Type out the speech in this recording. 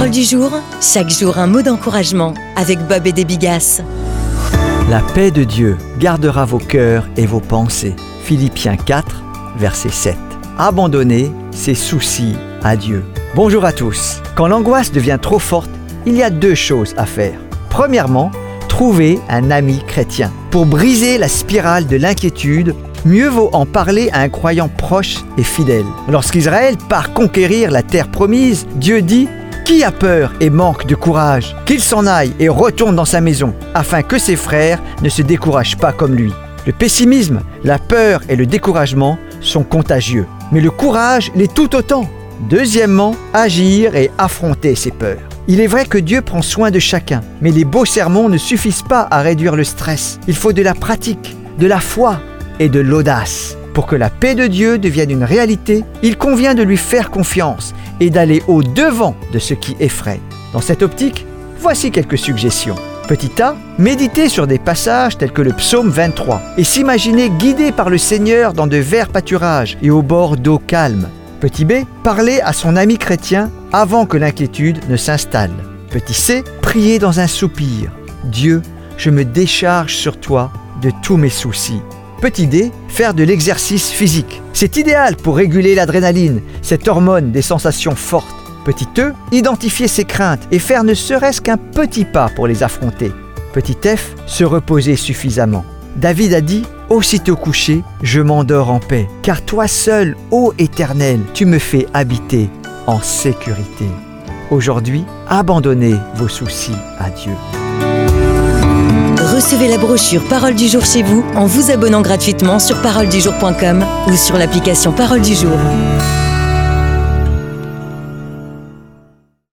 Parole du jour, chaque jour un mot d'encouragement avec Bob et des Bigas. La paix de Dieu gardera vos cœurs et vos pensées. Philippiens 4, verset 7. Abandonnez ses soucis à Dieu. Bonjour à tous. Quand l'angoisse devient trop forte, il y a deux choses à faire. Premièrement, trouver un ami chrétien. Pour briser la spirale de l'inquiétude, mieux vaut en parler à un croyant proche et fidèle. Lorsqu'Israël part conquérir la terre promise, Dieu dit qui a peur et manque de courage Qu'il s'en aille et retourne dans sa maison, afin que ses frères ne se découragent pas comme lui. Le pessimisme, la peur et le découragement sont contagieux, mais le courage l'est tout autant. Deuxièmement, agir et affronter ses peurs. Il est vrai que Dieu prend soin de chacun, mais les beaux sermons ne suffisent pas à réduire le stress. Il faut de la pratique, de la foi et de l'audace. Pour que la paix de Dieu devienne une réalité, il convient de lui faire confiance et d'aller au-devant de ce qui effraie. Dans cette optique, voici quelques suggestions. Petit A, méditer sur des passages tels que le psaume 23 et s'imaginer guidé par le Seigneur dans de verts pâturages et au bord d'eau calme. Petit B, parler à son ami chrétien avant que l'inquiétude ne s'installe. Petit C, prier dans un soupir. Dieu, je me décharge sur toi de tous mes soucis. Petit D, faire de l'exercice physique. C'est idéal pour réguler l'adrénaline, cette hormone des sensations fortes. Petit E, identifier ses craintes et faire ne serait-ce qu'un petit pas pour les affronter. Petit F, se reposer suffisamment. David a dit Aussitôt couché, je m'endors en paix, car toi seul, ô Éternel, tu me fais habiter en sécurité. Aujourd'hui, abandonnez vos soucis à Dieu. Recevez la brochure Parole du jour chez vous en vous abonnant gratuitement sur paroledujour.com ou sur l'application Parole du jour.